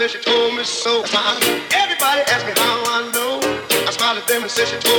said she told me so. Everybody asked me how I know. I smiled at them and said she told me so.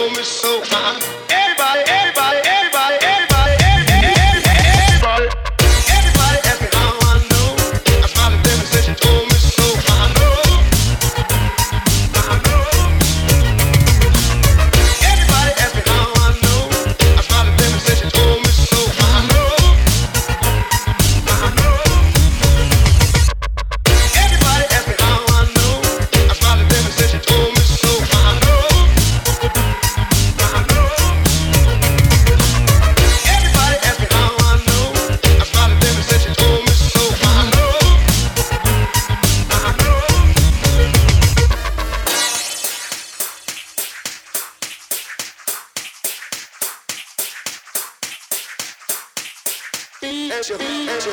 Angela.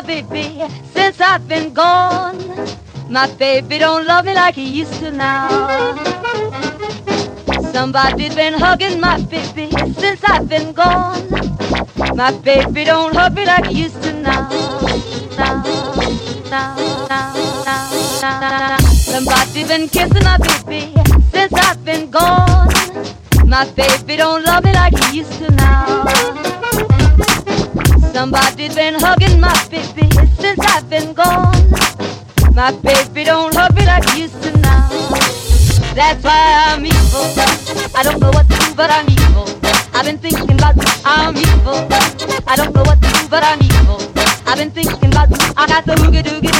my baby since I've been gone. My baby don't love me like he used to now. Somebody's been hugging my baby since I've been gone. My baby don't hug me like he used to now. Now, now, now, now, now, now. Somebody's been kissing my baby since I've been gone. My baby don't love me like he used to now. Somebody's been hugging my baby since I've been gone. My baby don't hug me like he used to now. That's why I'm evil. I don't know what to do, but I'm evil. I've been thinking about I'm evil. I don't know what to do, but I'm evil. I've been thinking about I got the hoogie doogie.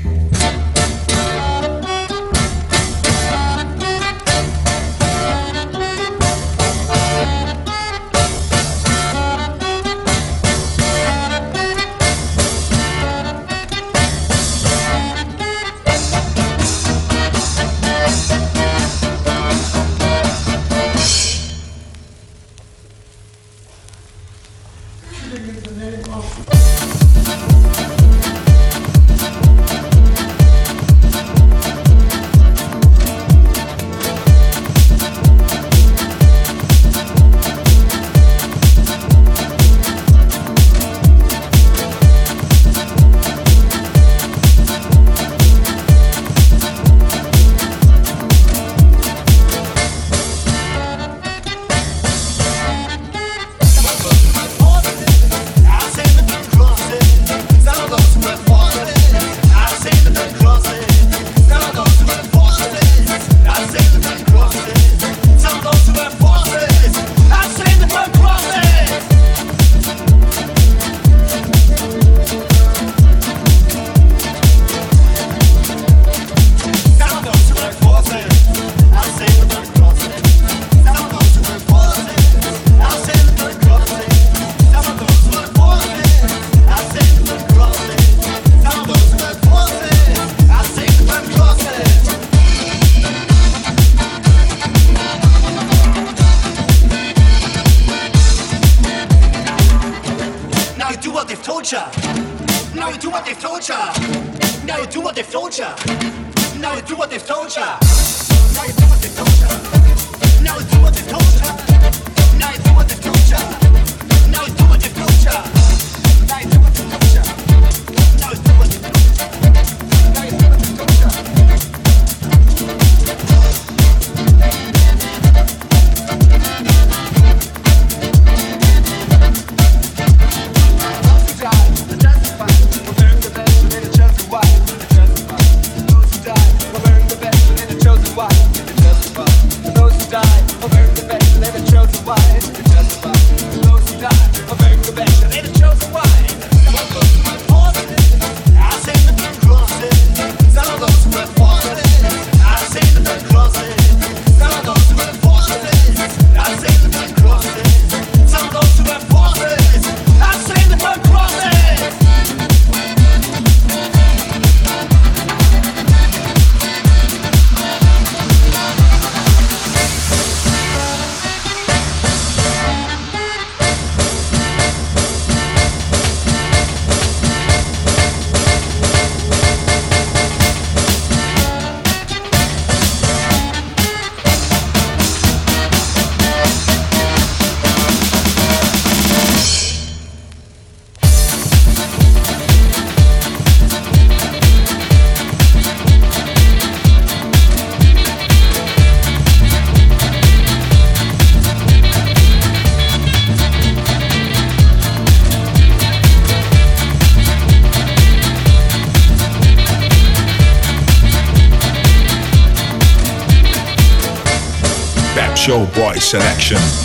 Selection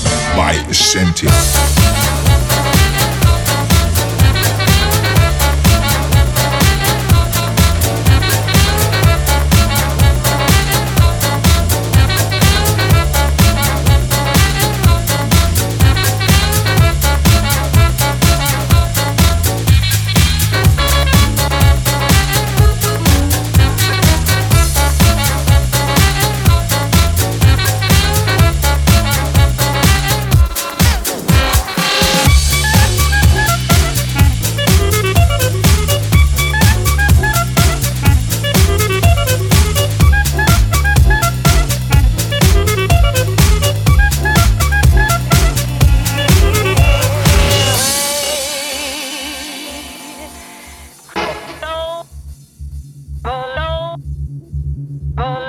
All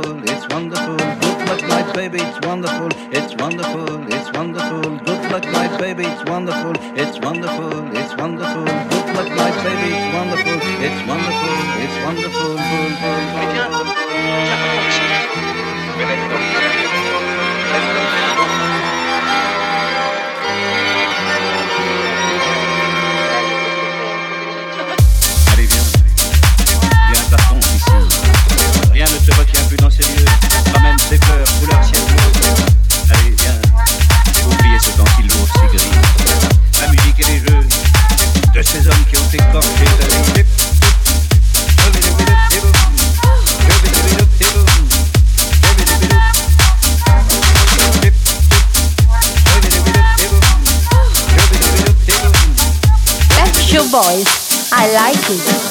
wonderful, it's wonderful. Good luck, my baby, it's wonderful, it's wonderful, it's wonderful. Good luck, my baby, it's wonderful, it's wonderful, it's wonderful. Good luck, my baby, it's wonderful, it's wonderful, it's wonderful. Good, good, Ces fleurs, couleur ciel bleu. Allez, viens. Oubliez ce temps si lourd, si gris. La musique et les jeux de ces hommes qui ont écorché ta vie. Boys. I like it.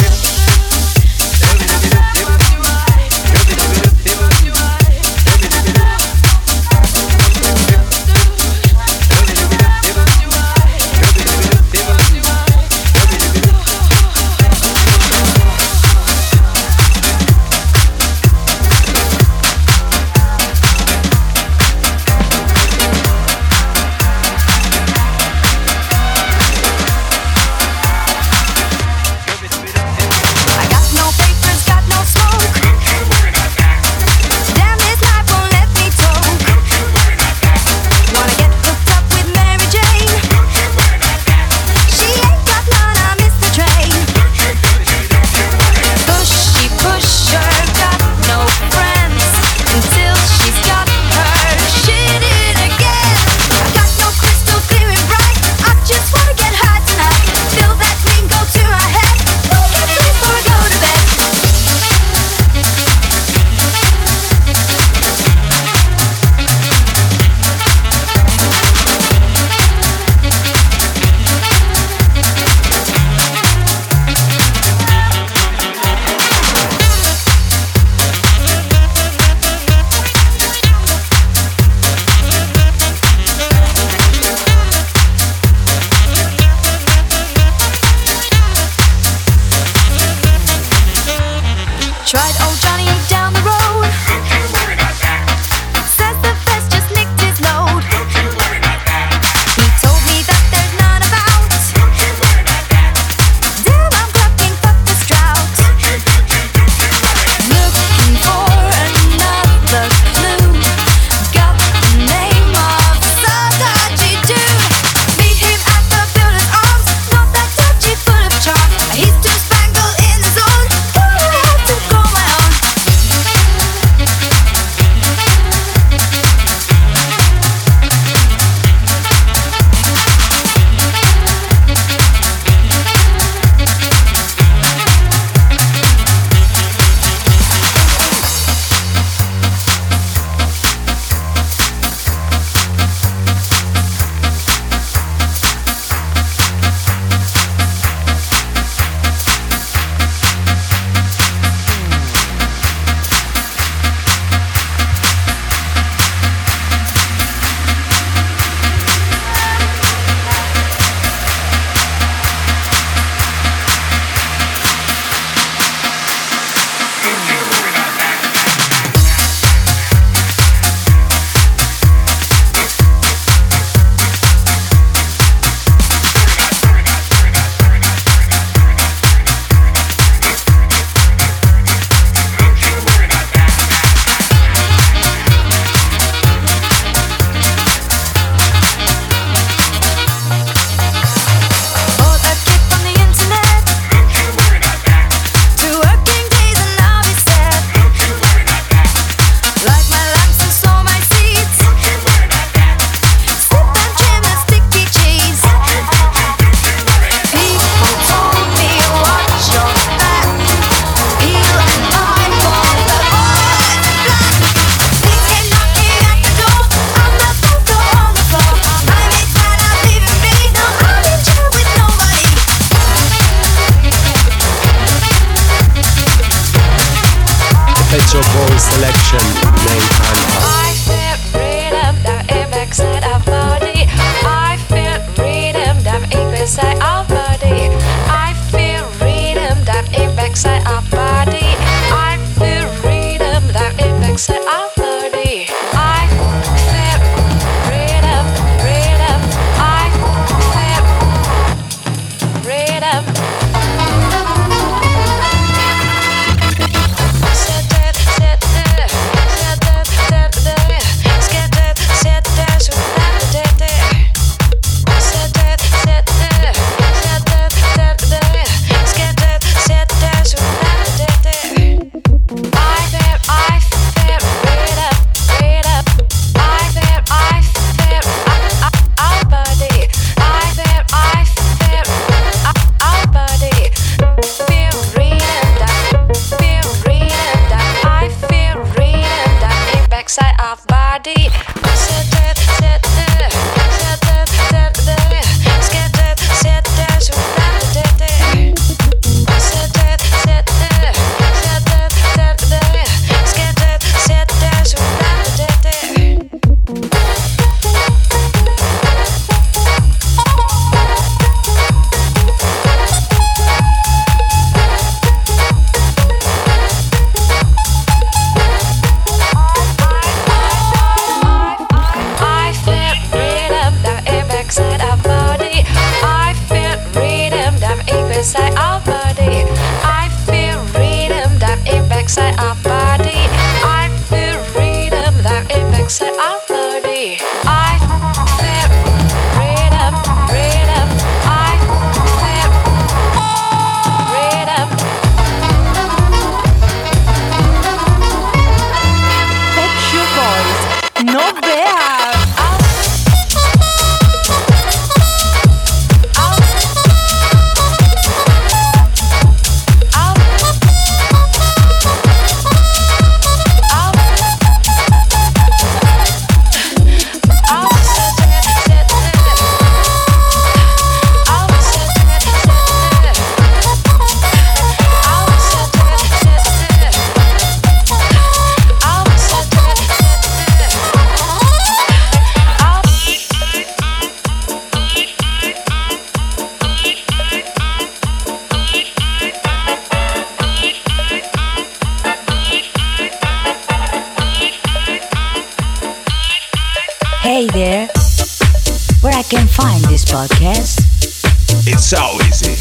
hey there, where I can find this podcast? It's so easy.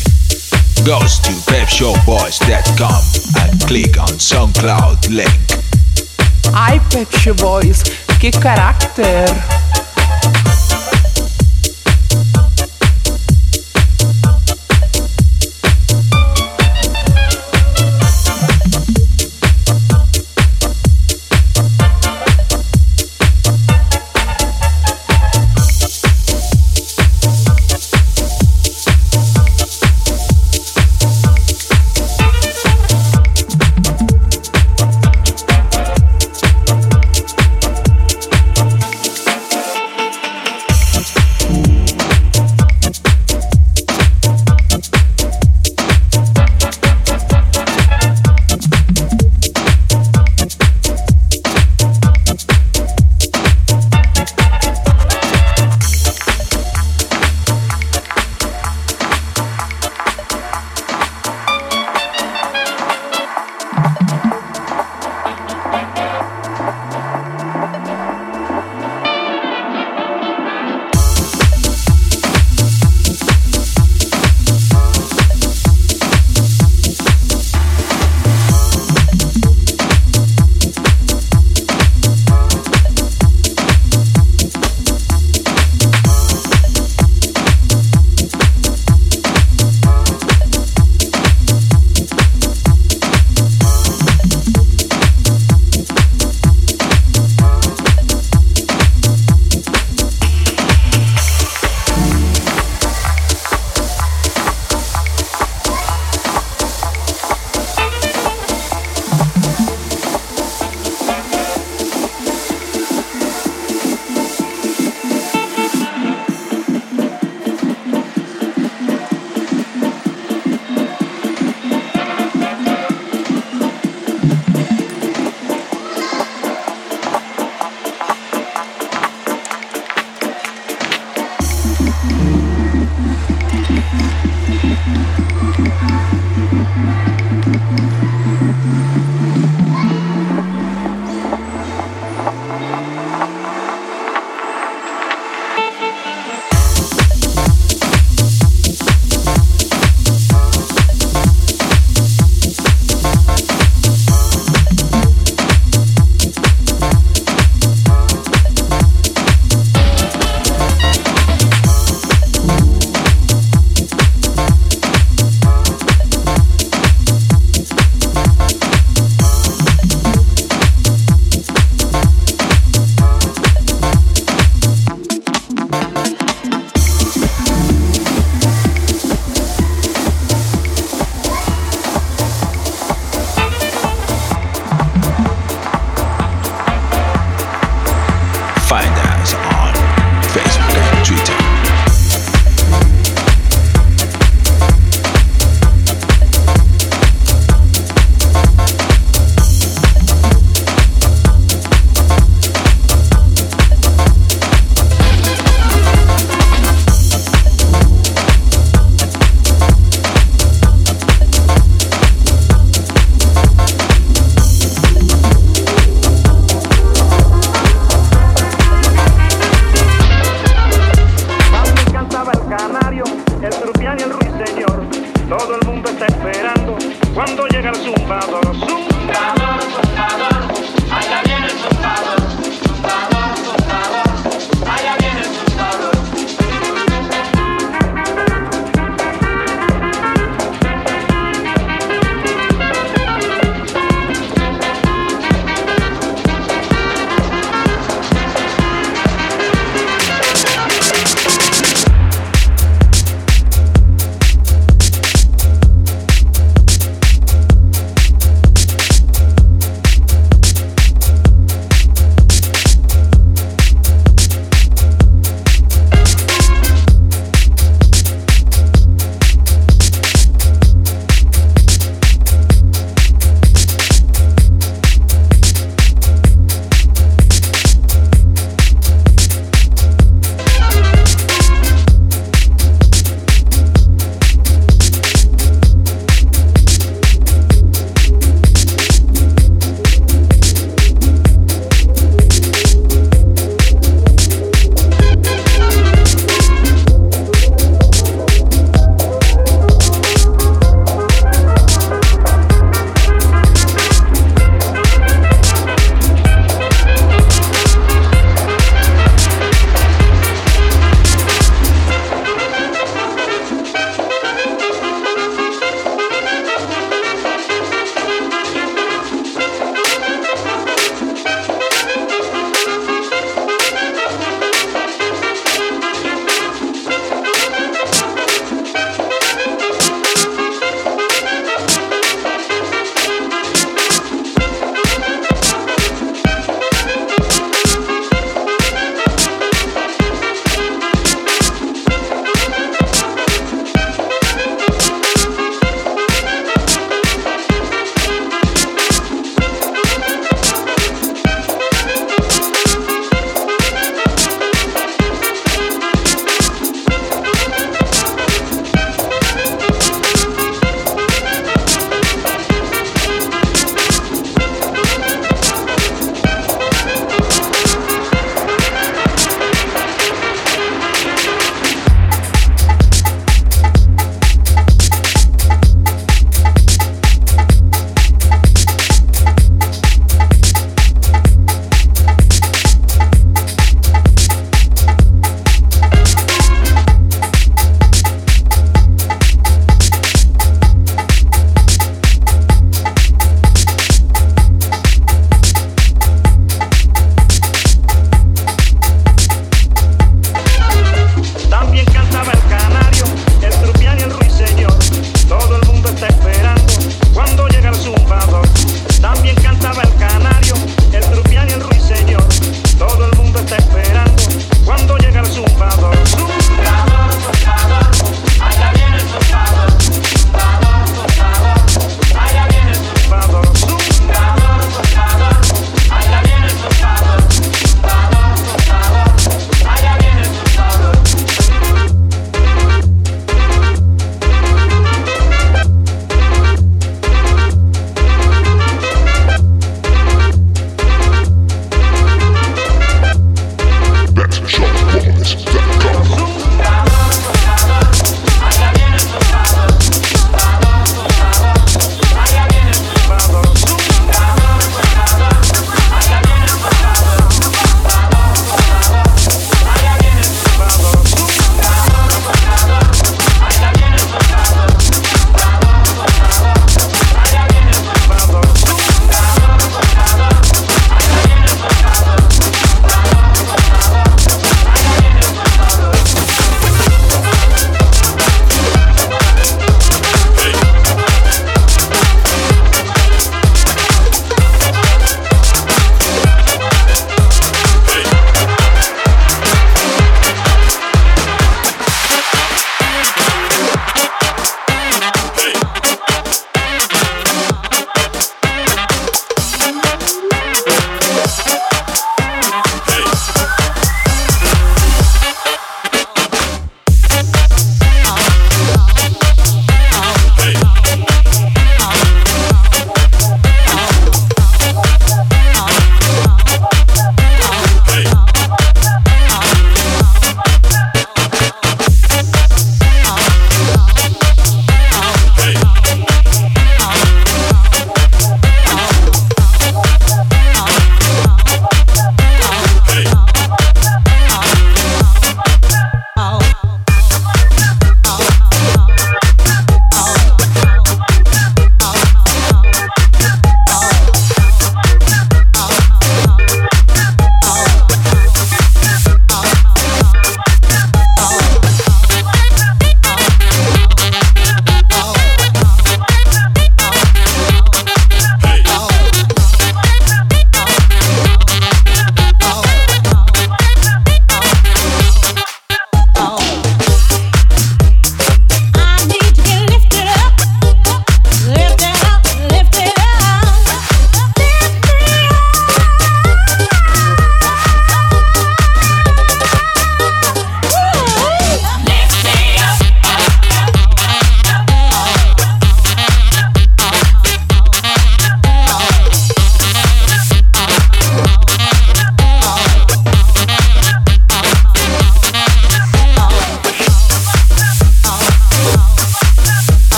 Go to pepshowboys.com and click on SoundCloud link. I Pet que caráter!